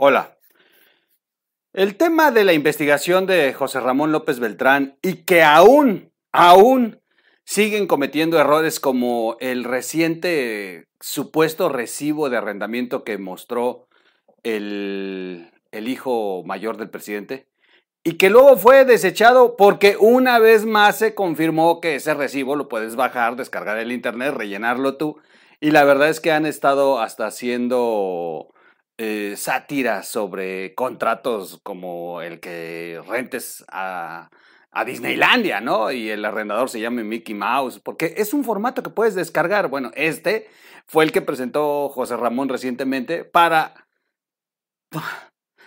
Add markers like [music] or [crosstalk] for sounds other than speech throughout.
Hola. El tema de la investigación de José Ramón López Beltrán y que aún, aún siguen cometiendo errores como el reciente supuesto recibo de arrendamiento que mostró el, el hijo mayor del presidente y que luego fue desechado porque una vez más se confirmó que ese recibo lo puedes bajar, descargar el internet, rellenarlo tú. Y la verdad es que han estado hasta haciendo eh, sátiras sobre contratos como el que rentes a, Disneylandia, ¿no? Y el arrendador se llame Mickey Mouse, porque es un formato que puedes descargar. Bueno, este fue el que presentó José Ramón recientemente para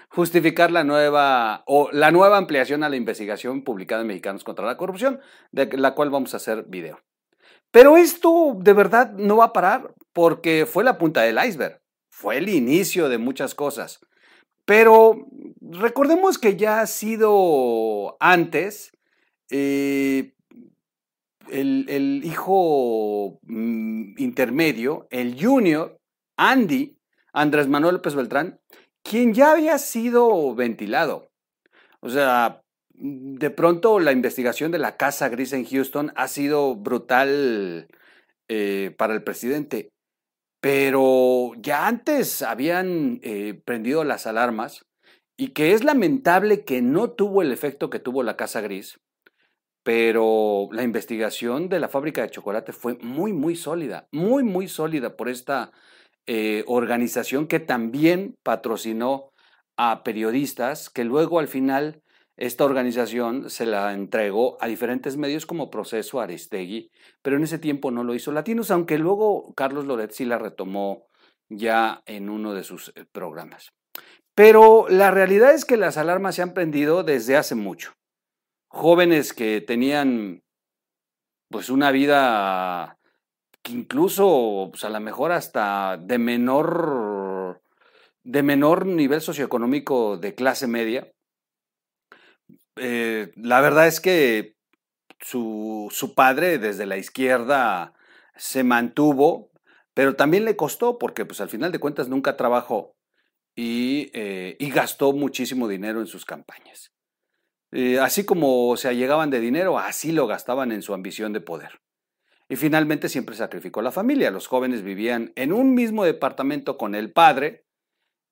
justificar la nueva o la nueva ampliación a la investigación publicada en Mexicanos contra la Corrupción, de la cual vamos a hacer video. Pero esto de verdad no va a parar porque fue la punta del iceberg fue el inicio de muchas cosas. Pero recordemos que ya ha sido antes eh, el, hijo mm, intermedio, el junior, Andy, Andrés Manuel López Beltrán, quien ya había sido ventilado. O sea, de pronto la investigación de la Casa Gris en Houston ha sido brutal eh, para el presidente. Pero ya antes habían eh, prendido las alarmas y que es lamentable que no tuvo el efecto que tuvo la Casa Gris, pero la investigación de la fábrica de chocolate fue muy, muy sólida, muy, muy sólida por esta eh, organización que también patrocinó a periodistas que luego al final esta organización se la entregó a diferentes medios como Proceso Aristegui, pero en ese tiempo no lo hizo Latinos, aunque luego Carlos Loret sí la retomó ya en uno de sus eh, programas. Pero la realidad es que las alarmas se han prendido desde hace mucho. Jóvenes que tenían pues una vida que incluso pues, a lo mejor hasta de menor de menor nivel socioeconómico de clase media, eh, la verdad es que su, su, padre desde la izquierda se mantuvo, pero también le costó porque pues al final de cuentas nunca trabajó y, eh, y gastó muchísimo dinero en sus campañas. Eh, así como se allegaban de dinero, así lo gastaban en su ambición de poder. Y finalmente siempre sacrificó la familia. Los jóvenes vivían en un mismo departamento con el padre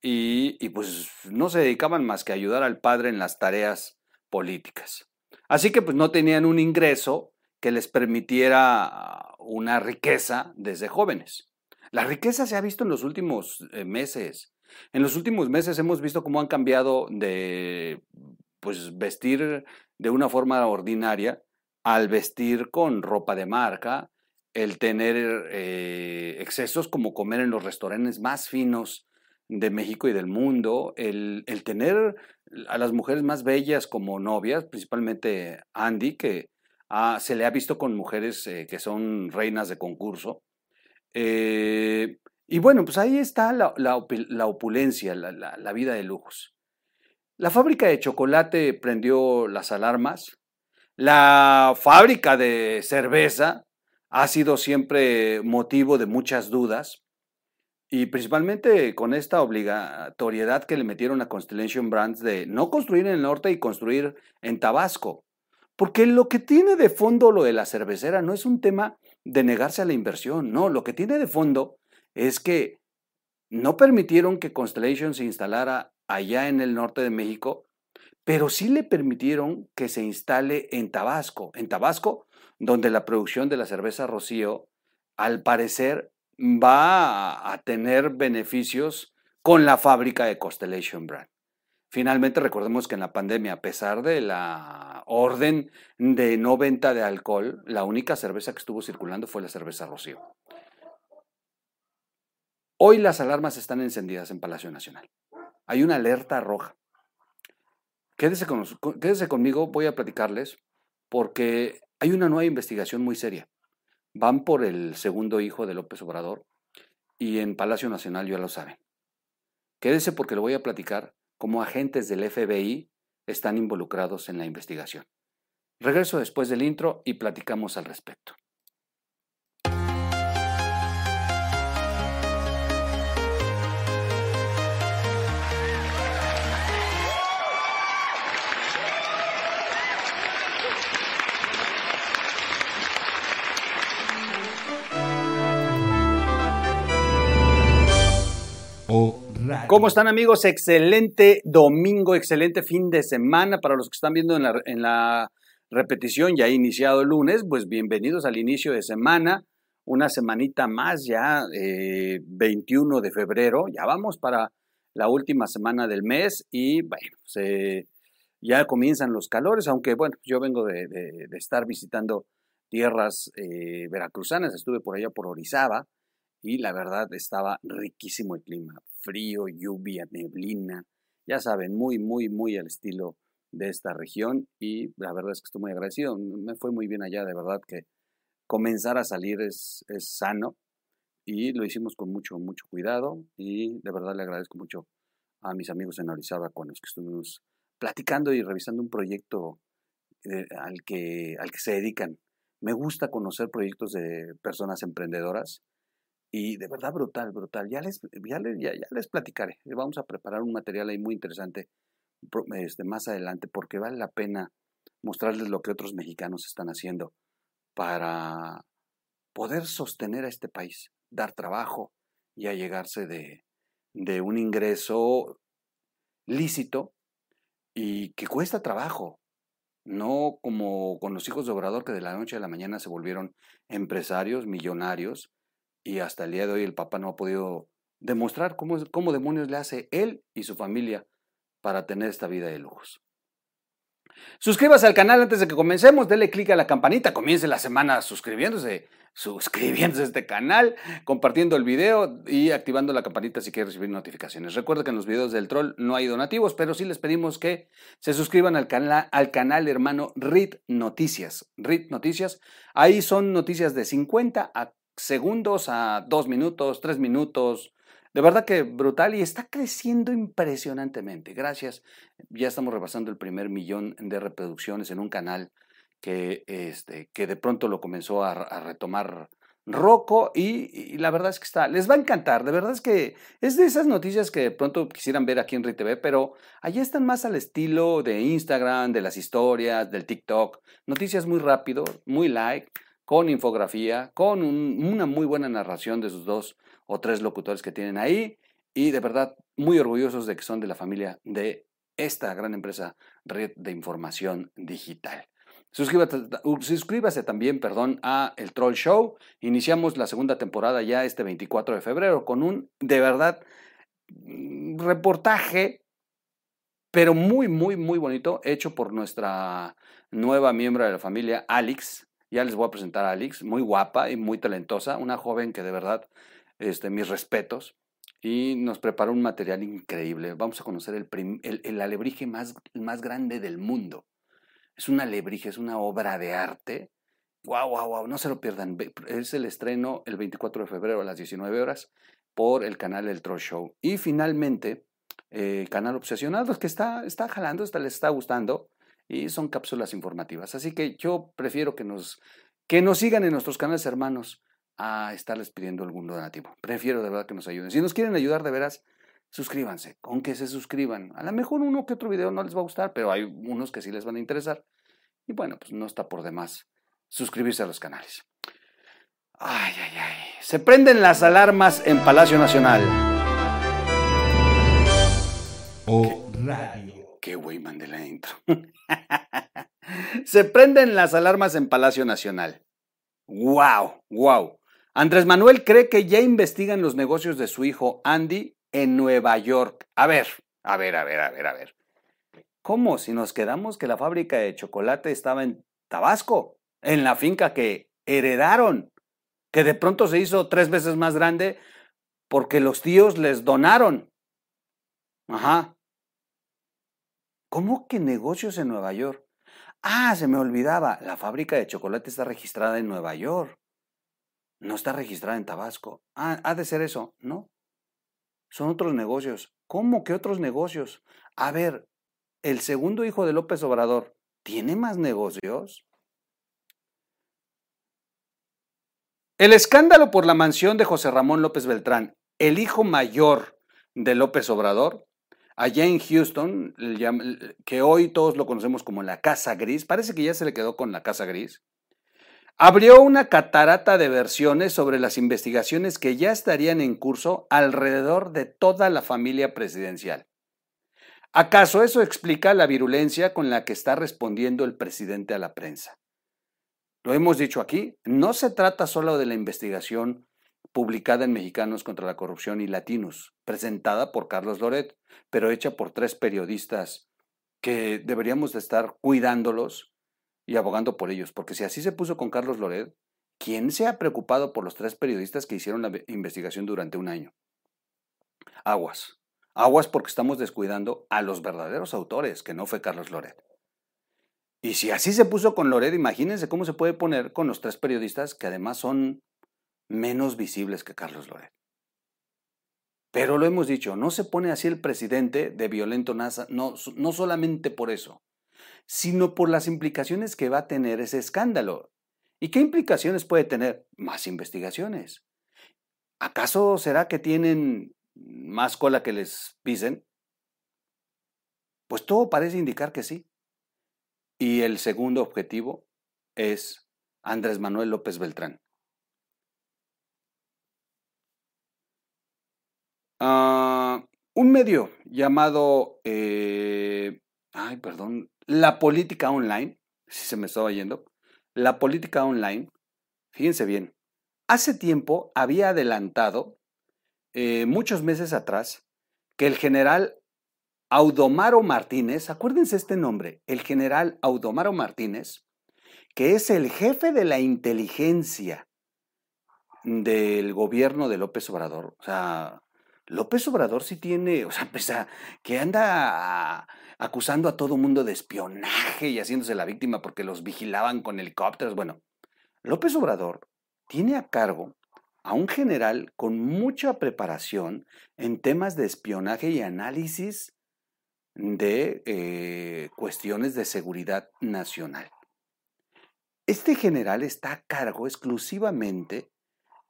y, y pues no se dedicaban más que a ayudar al padre en las tareas políticas. Así que pues no tenían un ingreso que les permitiera una riqueza desde jóvenes. La riqueza se ha visto en los últimos eh, meses. En los últimos meses hemos visto cómo han cambiado de pues vestir de una forma ordinaria al vestir con ropa de marca, el tener eh, excesos como comer en los restaurantes más finos de México y del mundo, el, el tener a las mujeres más bellas como novias, principalmente Andy, que se le ha visto con mujeres eh, que son reinas de concurso. Eh, y bueno, pues ahí está la, la, opulencia, la, la, vida de lujos. La fábrica de chocolate prendió las alarmas. La fábrica de cerveza ha sido siempre motivo de muchas dudas. Y principalmente con esta obligatoriedad que le metieron a Constellation Brands de no construir en el norte y construir en Tabasco. Porque lo que tiene de fondo lo de la cervecera no es un tema de negarse a la inversión, no, lo que tiene de fondo es que no permitieron que Constellation se instalara allá en el norte de México, pero sí le permitieron que se instale en Tabasco, en Tabasco, donde la producción de la cerveza Rocío, al parecer, va a tener beneficios con la fábrica de Constellation Brand. Finalmente, recordemos que en la pandemia, a pesar de la orden de no venta de alcohol, la única cerveza que estuvo circulando fue la cerveza Rocío. Hoy las alarmas están encendidas en Palacio Nacional. Hay una alerta roja. Quédese, conmigo, voy a platicarles, porque hay una nueva investigación muy seria van por el segundo hijo de López Obrador y en Palacio Nacional ya lo saben. Quédese porque le voy a platicar cómo agentes del FBI están involucrados en la investigación. Regreso después del intro y platicamos al respecto. ¿Cómo están amigos? Excelente domingo, excelente fin de semana para los que están viendo en la, repetición, ya iniciado el lunes, pues bienvenidos al inicio de semana, una semanita más ya, 21 eh, de febrero, ya vamos para la última semana del mes y bueno, ya comienzan los calores, aunque bueno, yo vengo de, estar visitando tierras eh, veracruzanas, estuve por allá por Orizaba, y la verdad estaba riquísimo el clima, frío, lluvia, neblina, ya saben, muy, muy, muy al estilo de esta región y la verdad es que estoy muy agradecido, me fue muy bien allá, de verdad que comenzar a salir es, es sano y lo hicimos con mucho, mucho cuidado y de verdad le agradezco mucho a mis amigos en Orizaba con los que estuvimos platicando y revisando un proyecto eh, al, que, al que se dedican. Me gusta conocer proyectos de personas emprendedoras y de verdad brutal, brutal. Ya les, ya les, ya, les platicaré. Vamos a preparar un material ahí muy interesante este, más adelante porque vale la pena mostrarles lo que otros mexicanos están haciendo para poder sostener a este país, dar trabajo y allegarse de, de un ingreso lícito y que cuesta trabajo. No como con los hijos de Obrador que de la noche a la mañana se volvieron empresarios, millonarios, y hasta el día de hoy el Papa no ha podido demostrar cómo, cómo demonios le hace él y su familia para tener esta vida de lujos. Suscríbase al canal antes de que comencemos, dele clic a la campanita, comience la semana suscribiéndose, suscribiéndose a este canal, compartiendo el video y activando la campanita si quiere recibir notificaciones. Recuerda que en los videos del troll no hay donativos, pero sí les pedimos que se suscriban al, canal, al canal hermano RIT Noticias. RIT Noticias, ahí son noticias de 50 a segundos a dos minutos, tres minutos. De verdad que brutal y está creciendo impresionantemente. Gracias. Ya estamos repasando el primer millón de reproducciones en un canal que, este, que de pronto lo comenzó a, retomar Rocco y, la verdad es que está, les va a encantar, de verdad es que es de esas noticias que de pronto quisieran ver aquí en RITV, pero allá están más al estilo de Instagram, de las historias, del TikTok, noticias muy rápido, muy like, con infografía, con una muy buena narración de sus dos o tres locutores que tienen ahí y de verdad muy orgullosos de que son de la familia de esta gran empresa Red de Información Digital. Suscríbase, también, perdón, a El Troll Show. Iniciamos la segunda temporada ya este 24 de febrero con un, de verdad, mm, reportaje, pero muy, muy, muy bonito, hecho por nuestra nueva miembro de la familia, Alex, ya les voy a presentar a Alex, muy guapa y muy talentosa, una joven que de verdad, este, mis respetos, y nos preparó un material increíble. Vamos a conocer el, el, alebrije más, más grande del mundo. Es un alebrije, es una obra de arte. Wow, wow, wow, no se lo pierdan. Es el estreno el 24 de febrero a las 19 horas por el canal El Troll Show. Y finalmente, eh, canal Obsesionados, que está, está jalando, les está gustando y son cápsulas informativas. Así que yo prefiero que nos, que nos sigan en nuestros canales hermanos a estarles pidiendo algún donativo. Prefiero de verdad que nos ayuden. Si nos quieren ayudar de veras, suscríbanse, con que se suscriban. A lo mejor uno que otro video no les va a gustar, pero hay unos que sí les van a interesar. Y bueno, pues no está por demás suscribirse a los canales. Ay, ay, ay. Se prenden las alarmas en Palacio Nacional. O radio. Qué güey mandé la intro. [laughs] Se prenden las alarmas en Palacio Nacional. ¡Wow! ¡Wow! Andrés Manuel cree que ya investigan los negocios de su hijo Andy en Nueva York. A ver, a ver, a ver, a ver, a ver. ¿Cómo si nos quedamos que la fábrica de chocolate estaba en Tabasco? En la finca que heredaron, que de pronto se hizo tres veces más grande porque los tíos les donaron. Ajá. ¿Cómo que negocios en Nueva York? Ah, se me olvidaba, la fábrica de chocolate está registrada en Nueva York. No está registrada en Tabasco. Ah, ha de ser eso, ¿no? Son otros negocios. ¿Cómo que otros negocios? A ver, el segundo hijo de López Obrador, ¿tiene más negocios? El escándalo por la mansión de José Ramón López Beltrán, el hijo mayor de López Obrador, allá en Houston, que hoy todos lo conocemos como la Casa Gris, parece que ya se le quedó con la Casa Gris. abrió una catarata de versiones sobre las investigaciones que ya estarían en curso alrededor de toda la familia presidencial. ¿Acaso eso explica la virulencia con la que está respondiendo el presidente a la prensa? Lo hemos dicho aquí, no se trata solo de la investigación publicada en Mexicanos contra la Corrupción y Latinos, presentada por Carlos Loret, pero hecha por tres periodistas que deberíamos de estar cuidándolos y abogando por ellos, porque si así se puso con Carlos Loret, ¿quién se ha preocupado por los tres periodistas que hicieron la investigación durante un año? Aguas. Aguas porque estamos descuidando a los verdaderos autores, que no fue Carlos Loret. Y si así se puso con Loret, imagínense cómo se puede poner con los tres periodistas que además son menos visibles que Carlos Loret. Pero lo hemos dicho, no se pone así el presidente de violento NASA, no, no solamente por eso, sino por las implicaciones que va a tener ese escándalo. ¿Y qué implicaciones puede tener? Más investigaciones. ¿Acaso será que tienen más cola que les pisen? Pues todo parece indicar que sí. Y el segundo objetivo es Andrés Manuel López Beltrán. Ah, un medio llamado, eh, ay, perdón, la política online, si se me estaba yendo, la política online, fíjense bien, hace tiempo había adelantado, eh, muchos meses atrás, que el general Audomaro Martínez, acuérdense este nombre, el general Audomaro Martínez, que es el jefe de la inteligencia del gobierno de López Obrador. O sea, López Obrador sí tiene, o sea, [laughs] pese que anda acusando a todo mundo de espionaje y haciéndose la víctima porque los vigilaban con helicópteros. Bueno, López Obrador tiene a cargo a un general con mucha preparación en temas de espionaje y análisis de eh, cuestiones de seguridad nacional. Este general está a cargo exclusivamente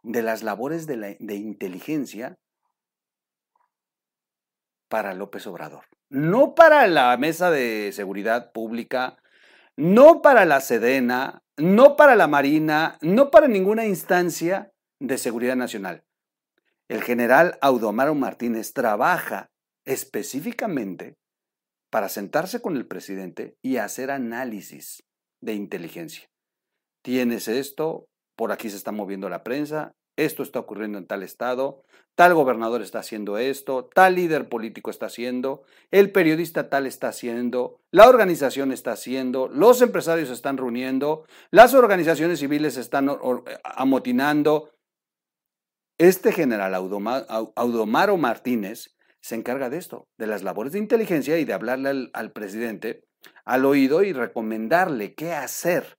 de las labores de, de inteligencia para López Obrador no para la Mesa de Seguridad Pública, no para la Sedena, no para la Marina, no para ninguna instancia de seguridad nacional. El general Audomaro Martínez trabaja específicamente para sentarse con el presidente y hacer análisis de inteligencia. Tienes esto, por aquí se está moviendo la prensa, esto está ocurriendo en tal estado, tal gobernador está haciendo esto, tal líder político está haciendo, el periodista tal está haciendo, la organización está haciendo, los empresarios están reuniendo, las organizaciones civiles están amotinando. Este general Audomaro Martínez se encarga de esto, de las labores de inteligencia y de hablarle al, al presidente al oído y recomendarle qué hacer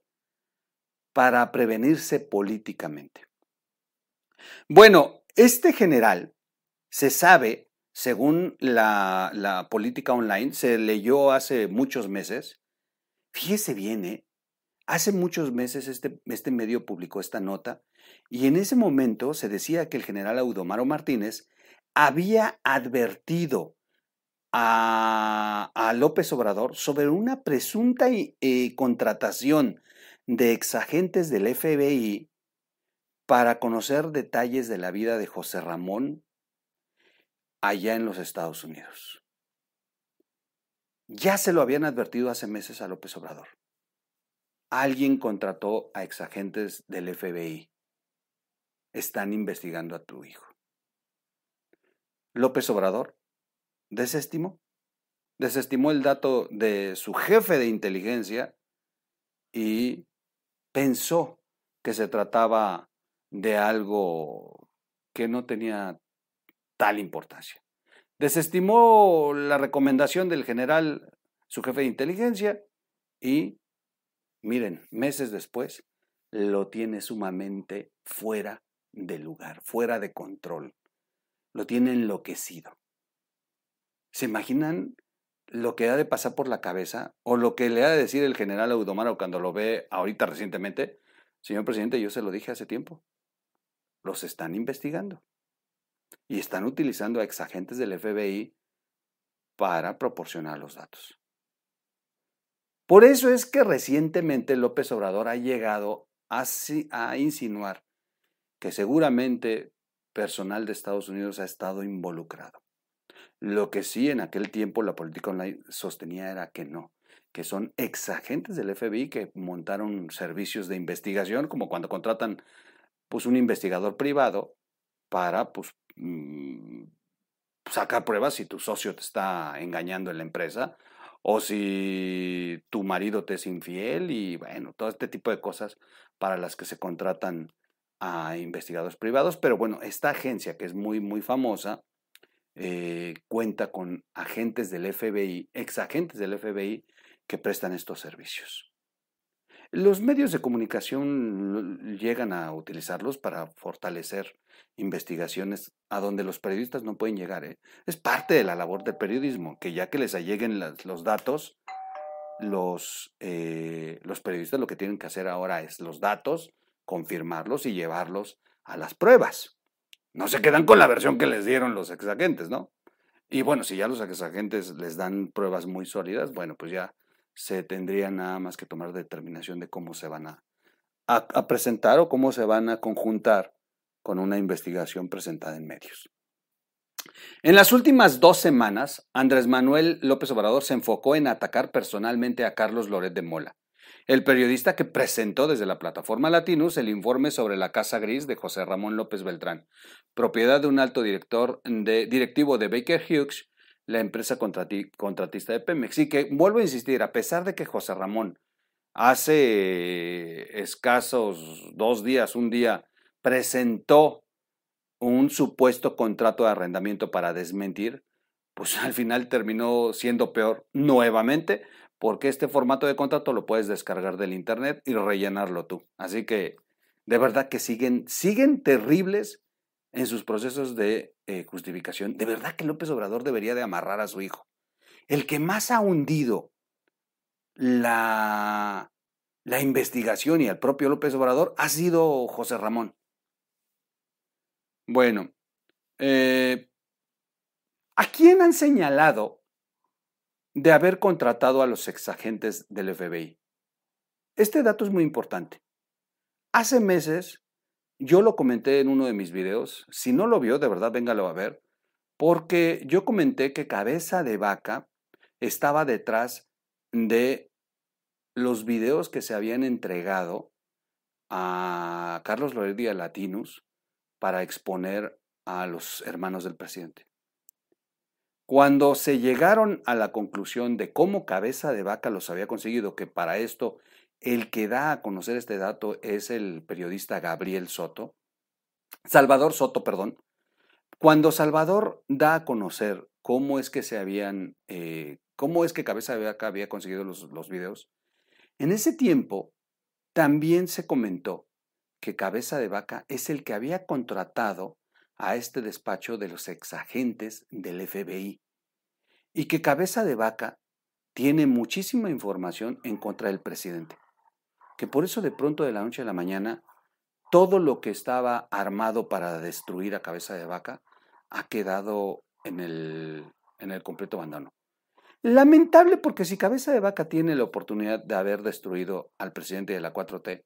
para prevenirse políticamente. Bueno, este general se sabe, según la, política online, se leyó hace muchos meses, fíjese bien, ¿eh? hace muchos meses este, este medio publicó esta nota y en ese momento se decía que el general Audomaro Martínez había advertido a, López Obrador sobre una presunta eh, contratación de exagentes del FBI para conocer detalles de la vida de José Ramón allá en los Estados Unidos. Ya se lo habían advertido hace meses a López Obrador. Alguien contrató a exagentes del FBI. Están investigando a tu hijo. López Obrador desestimó. Desestimó el dato de su jefe de inteligencia y pensó que se trataba de algo que no tenía tal importancia. Desestimó la recomendación del general, su jefe de inteligencia, y miren, meses después lo tiene sumamente fuera de lugar, fuera de control. Lo tiene enloquecido. ¿Se imaginan lo que ha de pasar por la cabeza o lo que le ha de decir el general Audomaro cuando lo ve ahorita recientemente? Señor presidente, yo se lo dije hace tiempo los están investigando. Y están utilizando a exagentes del FBI para proporcionar los datos. Por eso es que recientemente López Obrador ha llegado a, insinuar que seguramente personal de Estados Unidos ha estado involucrado. Lo que sí en aquel tiempo la política online sostenía era que no, que son exagentes del FBI que montaron servicios de investigación, como cuando contratan pues, un investigador privado para pues, mm, sacar pruebas si tu socio te está engañando en la empresa o si tu marido te es infiel y bueno, todo este tipo de cosas para las que se contratan a investigadores privados. Pero bueno, esta agencia que es muy, muy famosa, eh, cuenta con agentes del FBI, ex agentes del FBI, que prestan estos servicios. Los medios de comunicación llegan a utilizarlos para fortalecer investigaciones a donde los periodistas no pueden llegar. ¿eh? Es parte de la labor del periodismo, que ya que les lleguen los datos, los, eh, los periodistas lo que tienen que hacer ahora es los datos, confirmarlos y llevarlos a las pruebas. No se quedan con la versión que les dieron los exagentes, ¿no? Y bueno, si ya los exagentes les dan pruebas muy sólidas, bueno, pues ya se tendría nada más que tomar determinación de cómo se van a, presentar o cómo se van a conjuntar con una investigación presentada en medios. En las últimas dos semanas, Andrés Manuel López Obrador se enfocó en atacar personalmente a Carlos Loret de Mola, el periodista que presentó desde la plataforma Latinus el informe sobre la Casa Gris de José Ramón López Beltrán, propiedad de un alto director de, directivo de Baker Hughes la empresa contratista de Pemex. Y que, vuelvo a insistir, a pesar de que José Ramón hace escasos dos días, un día, presentó un supuesto contrato de arrendamiento para desmentir, pues [laughs] al final terminó siendo peor nuevamente, porque este formato de contrato lo puedes descargar del internet y rellenarlo tú. Así que de verdad que siguen, siguen terribles en sus procesos de eh, justificación. De verdad que López Obrador debería de amarrar a su hijo. El que más ha hundido la, la investigación y al propio López Obrador ha sido José Ramón. Bueno, eh, ¿a quién han señalado de haber contratado a los exagentes del FBI? Este dato es muy importante. Hace meses yo lo comenté en uno de mis videos. Si no lo vio, de verdad, véngalo a ver. Porque yo comenté que Cabeza de Vaca estaba detrás de los videos que se habían entregado a Carlos Loredia Latinus para exponer a los hermanos del presidente. Cuando se llegaron a la conclusión de cómo Cabeza de Vaca los había conseguido, que para esto el que da a conocer este dato es el periodista Gabriel Soto, Salvador Soto, perdón. Cuando Salvador da a conocer cómo es que se habían, eh, cómo es que Cabeza de Vaca había conseguido los, los videos, en ese tiempo también se comentó que Cabeza de Vaca es el que había contratado a este despacho de los exagentes del FBI y que Cabeza de Vaca tiene muchísima información en contra del presidente que por eso de pronto de la noche a la mañana todo lo que estaba armado para destruir a cabeza de vaca ha quedado en el, en el completo abandono. Lamentable porque si cabeza de vaca tiene la oportunidad de haber destruido al presidente de la 4T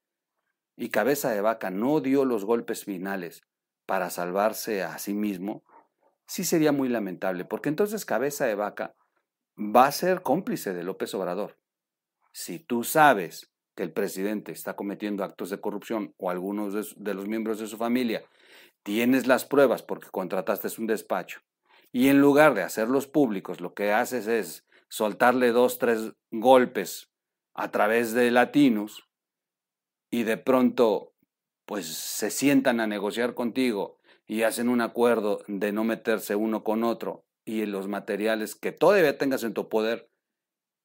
y cabeza de vaca no dio los golpes finales para salvarse a sí mismo, sí sería muy lamentable, porque entonces cabeza de vaca va a ser cómplice de López Obrador. Si tú sabes que el presidente está cometiendo actos de corrupción o algunos de, los miembros de su familia, tienes las pruebas porque contrataste un despacho y en lugar de hacerlos públicos, lo que haces es soltarle dos, tres golpes a través de latinos y de pronto pues se sientan a negociar contigo y hacen un acuerdo de no meterse uno con otro y los materiales que todavía tengas en tu poder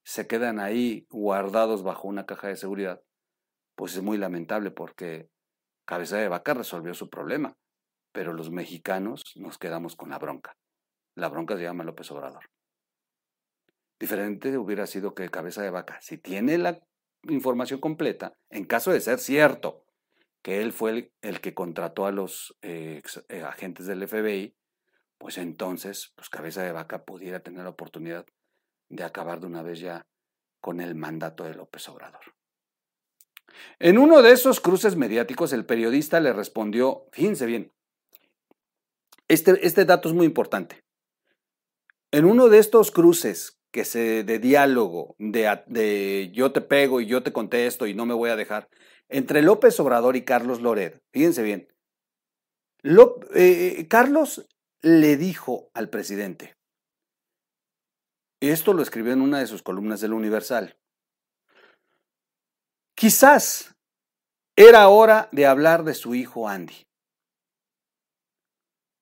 se quedan ahí guardados bajo una caja de seguridad, pues es muy lamentable porque Cabeza de Vaca resolvió su problema, pero los mexicanos nos quedamos con la bronca. La bronca se llama López Obrador. Diferente hubiera sido que Cabeza de Vaca, si tiene la información completa, en caso de ser cierto que él fue el, que contrató a los eh, eh, agentes del FBI, pues entonces, pues Cabeza de Vaca pudiera tener la oportunidad de acabar de una vez ya con el mandato de López Obrador. En uno de esos cruces mediáticos, el periodista le respondió, fíjense bien, este, este dato es muy importante. En uno de estos cruces que se, de diálogo, de, de, yo te pego y yo te contesto y no me voy a dejar, entre López Obrador y Carlos Loret, fíjense bien, eh, Carlos le dijo al presidente, esto lo escribió en una de sus columnas del Universal, quizás era hora de hablar de su hijo Andy.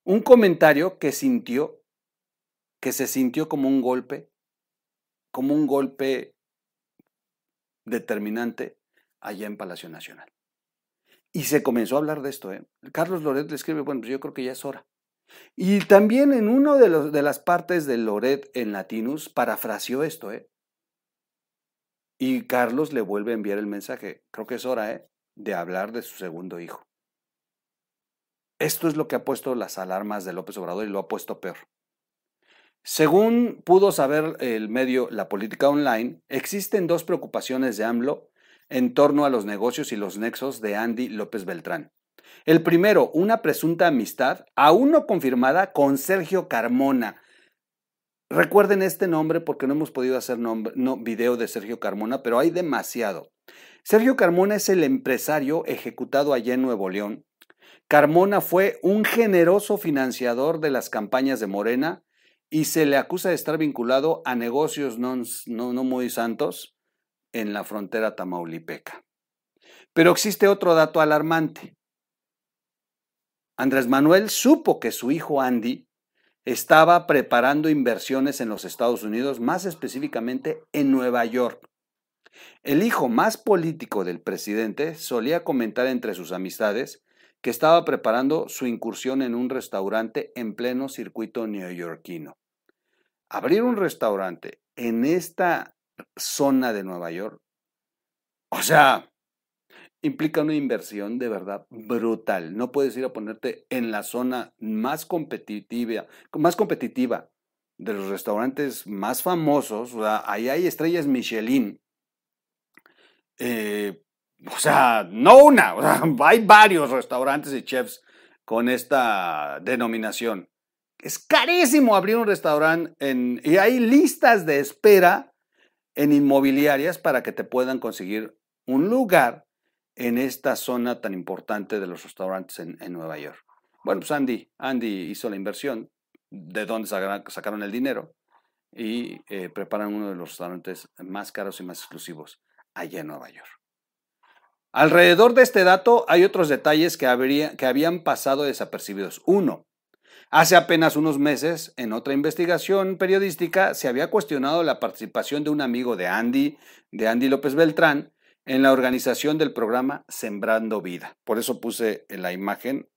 Un comentario que sintió, que se sintió como un golpe, como un golpe determinante allá en Palacio Nacional. Y se comenzó a hablar de esto. ¿eh? Carlos Loret le escribe, bueno, pues yo creo que ya es hora. Y también en una de, de las partes de Loret en Latinus parafraseó esto. ¿eh? Y Carlos le vuelve a enviar el mensaje, creo que es hora ¿eh? de hablar de su segundo hijo. Esto es lo que ha puesto las alarmas de López Obrador y lo ha puesto peor. Según pudo saber el medio La Política Online, existen dos preocupaciones de AMLO en torno a los negocios y los nexos de Andy López Beltrán. El primero, una presunta amistad, aún no confirmada, con Sergio Carmona. Recuerden este nombre porque no hemos podido hacer video de Sergio Carmona, pero hay demasiado. Sergio Carmona es el empresario ejecutado allá en Nuevo León. Carmona fue un generoso financiador de las campañas de Morena y se le acusa de estar vinculado a negocios no, no, no muy santos en la frontera tamaulipeca. Pero existe otro dato alarmante. Andrés Manuel supo que su hijo Andy estaba preparando inversiones en los Estados Unidos, más específicamente en Nueva York. El hijo más político del presidente solía comentar entre sus amistades que estaba preparando su incursión en un restaurante en pleno circuito neoyorquino. Abrir un restaurante en esta zona de Nueva York, o sea, implica una inversión de verdad brutal. No puedes ir a ponerte en la zona más competitiva, más competitiva de los restaurantes más famosos. O sea, ahí hay estrellas Michelin. Eh, o sea, no una, [laughs] hay varios restaurantes y chefs con esta denominación. Es carísimo abrir un restaurante y hay listas de espera en inmobiliarias para que te puedan conseguir un lugar en esta zona tan importante de los restaurantes en, Nueva York. Bueno, pues Andy, Andy hizo la inversión, de dónde sacaron, el dinero y eh, preparan uno de los restaurantes más caros y más exclusivos allá en Nueva York. Alrededor de este dato hay otros detalles que, habría, que habían pasado desapercibidos. Uno, Hace apenas unos meses, en otra investigación periodística, se había cuestionado la participación de un amigo de Andy, de Andy López Beltrán, en la organización del programa Sembrando Vida. Por eso puse la imagen.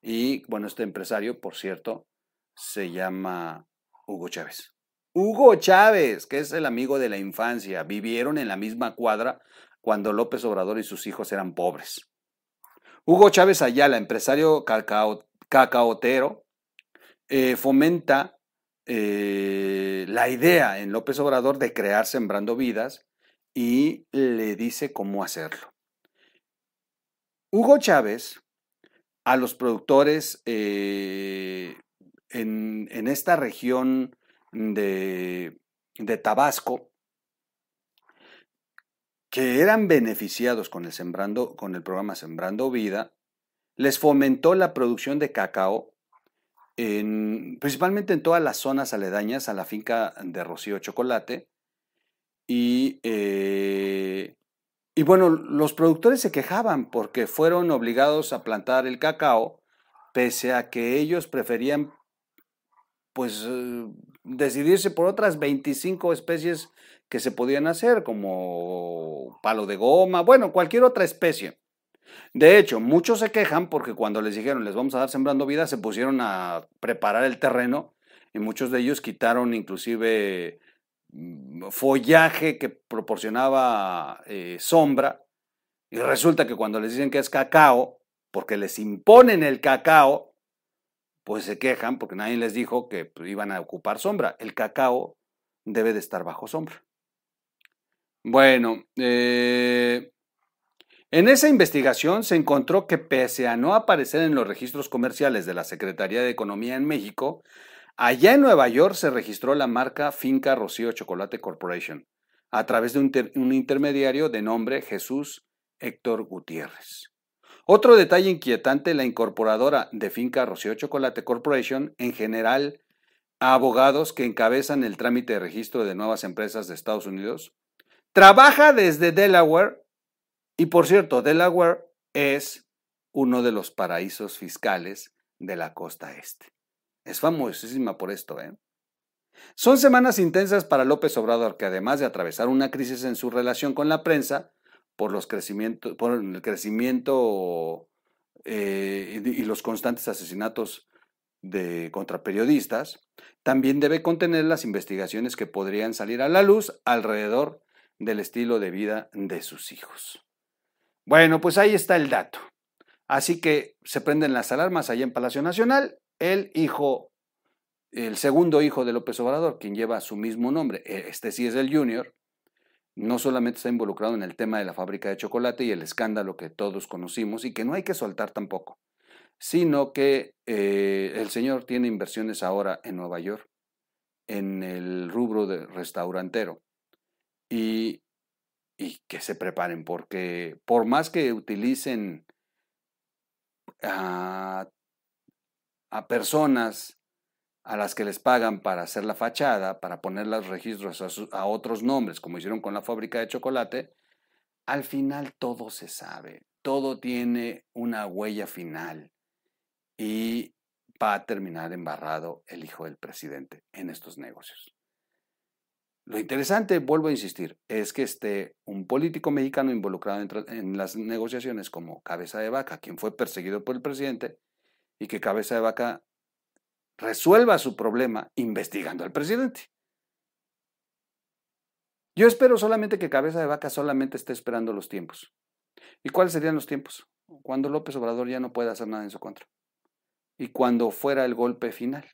Y bueno, este empresario, por cierto, se llama Hugo Chávez. Hugo Chávez, que es el amigo de la infancia, vivieron en la misma cuadra cuando López Obrador y sus hijos eran pobres. Hugo Chávez Ayala, empresario cacaotero, eh, fomenta eh, la idea en López Obrador de crear Sembrando Vidas y le dice cómo hacerlo. Hugo Chávez a los productores eh, en, esta región de, de Tabasco que eran beneficiados con el, sembrando, con el programa Sembrando Vida, les fomentó la producción de cacao principalmente en todas las zonas aledañas a la finca de Rocío Chocolate. Y, eh, y bueno, los productores se quejaban porque fueron obligados a plantar el cacao, pese a que ellos preferían pues eh, decidirse por otras 25 especies que se podían hacer, como palo de goma, bueno, cualquier otra especie. De hecho, muchos se quejan porque cuando les dijeron les vamos a dar sembrando vida, se pusieron a preparar el terreno y muchos de ellos quitaron inclusive follaje que proporcionaba eh, sombra. Y resulta que cuando les dicen que es cacao, porque les imponen el cacao, pues se quejan porque nadie les dijo que pues, iban a ocupar sombra. El cacao debe de estar bajo sombra. Bueno, eh, En esa investigación se encontró que pese a no aparecer en los registros comerciales de la Secretaría de Economía en México, allá en Nueva York se registró la marca Finca Rocío Chocolate Corporation a través de un, intermediario de nombre Jesús Héctor Gutiérrez. Otro detalle inquietante, la incorporadora de Finca Rocío Chocolate Corporation, en general, abogados que encabezan el trámite de registro de nuevas empresas de Estados Unidos, trabaja desde Delaware y por cierto, Delaware es uno de los paraísos fiscales de la costa este. Es famosísima por esto, ¿eh? Son semanas intensas para López Obrador, que además de atravesar una crisis en su relación con la prensa, por, los por el crecimiento eh, y los constantes asesinatos de contra periodistas, también debe contener las investigaciones que podrían salir a la luz alrededor del estilo de vida de sus hijos. Bueno, pues ahí está el dato. Así que se prenden las alarmas allá en Palacio Nacional. El hijo, el segundo hijo de López Obrador, quien lleva su mismo nombre, e, este sí es el Junior, no solamente está involucrado en el tema de la fábrica de chocolate y el escándalo que todos conocimos y que no hay que soltar tampoco, sino que eh, el señor tiene inversiones ahora en Nueva York, en el rubro de restaurantero. Y y que se preparen, porque por más que utilicen a, personas a las que les pagan para hacer la fachada, para poner los registros a, a, otros nombres, como hicieron con la fábrica de chocolate, al final todo se sabe, todo tiene una huella final y va a terminar embarrado el hijo del presidente en estos negocios. Lo interesante, vuelvo a insistir, es que esté un político mexicano involucrado en, las negociaciones como Cabeza de Vaca, quien fue perseguido por el presidente, y que Cabeza de Vaca resuelva su problema investigando al presidente. Yo espero solamente que Cabeza de Vaca solamente esté esperando los tiempos. ¿Y cuáles serían los tiempos? Cuando López Obrador ya no pueda hacer nada en su contra. Y cuando fuera el golpe final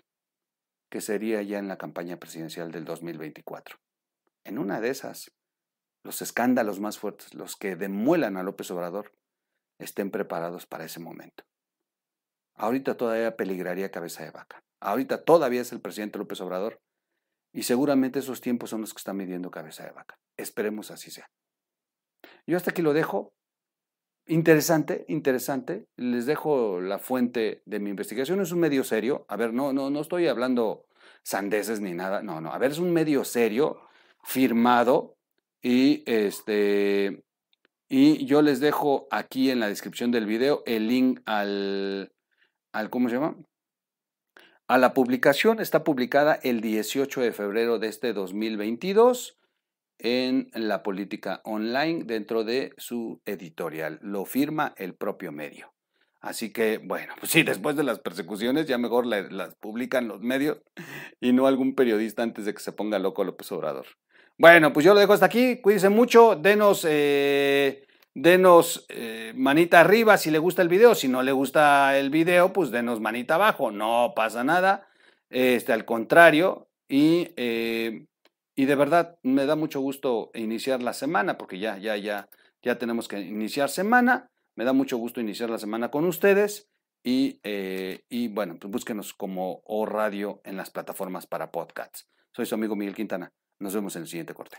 que sería ya en la campaña presidencial del 2024. En una de esas, los escándalos más fuertes, los que demuelan a López Obrador, estén preparados para ese momento. Ahorita todavía peligraría cabeza de vaca. Ahorita todavía es el presidente López Obrador y seguramente esos tiempos son los que están midiendo cabeza de vaca. Esperemos así sea. Yo hasta aquí lo dejo. Interesante, interesante. Les dejo la fuente de mi investigación. Es un medio serio. A ver, no, no, no estoy hablando sandeces ni nada. No, no. A ver, es un medio serio, firmado. Y este. Y yo les dejo aquí en la descripción del video el link al. Al ¿Cómo se llama? A la publicación. Está publicada el 18 de febrero de este 2022 en la política online dentro de su editorial. Lo firma el propio medio. Así que, bueno, pues sí, después de las persecuciones ya mejor las publican los medios y no algún periodista antes de que se ponga loco López Obrador. Bueno, pues yo lo dejo hasta aquí. Cuídense mucho. Denos, eh, denos eh, manita arriba si le gusta el video. Si no le gusta el video, pues denos manita abajo. No pasa nada. Este, al contrario. Y eh, y de verdad me da mucho gusto iniciar la semana, porque ya, ya, ya, ya tenemos que iniciar semana. Me da mucho gusto iniciar la semana con ustedes. Y, eh, y bueno, pues búsquenos como O Radio en las plataformas para podcasts. Soy su amigo Miguel Quintana. Nos vemos en el siguiente corte.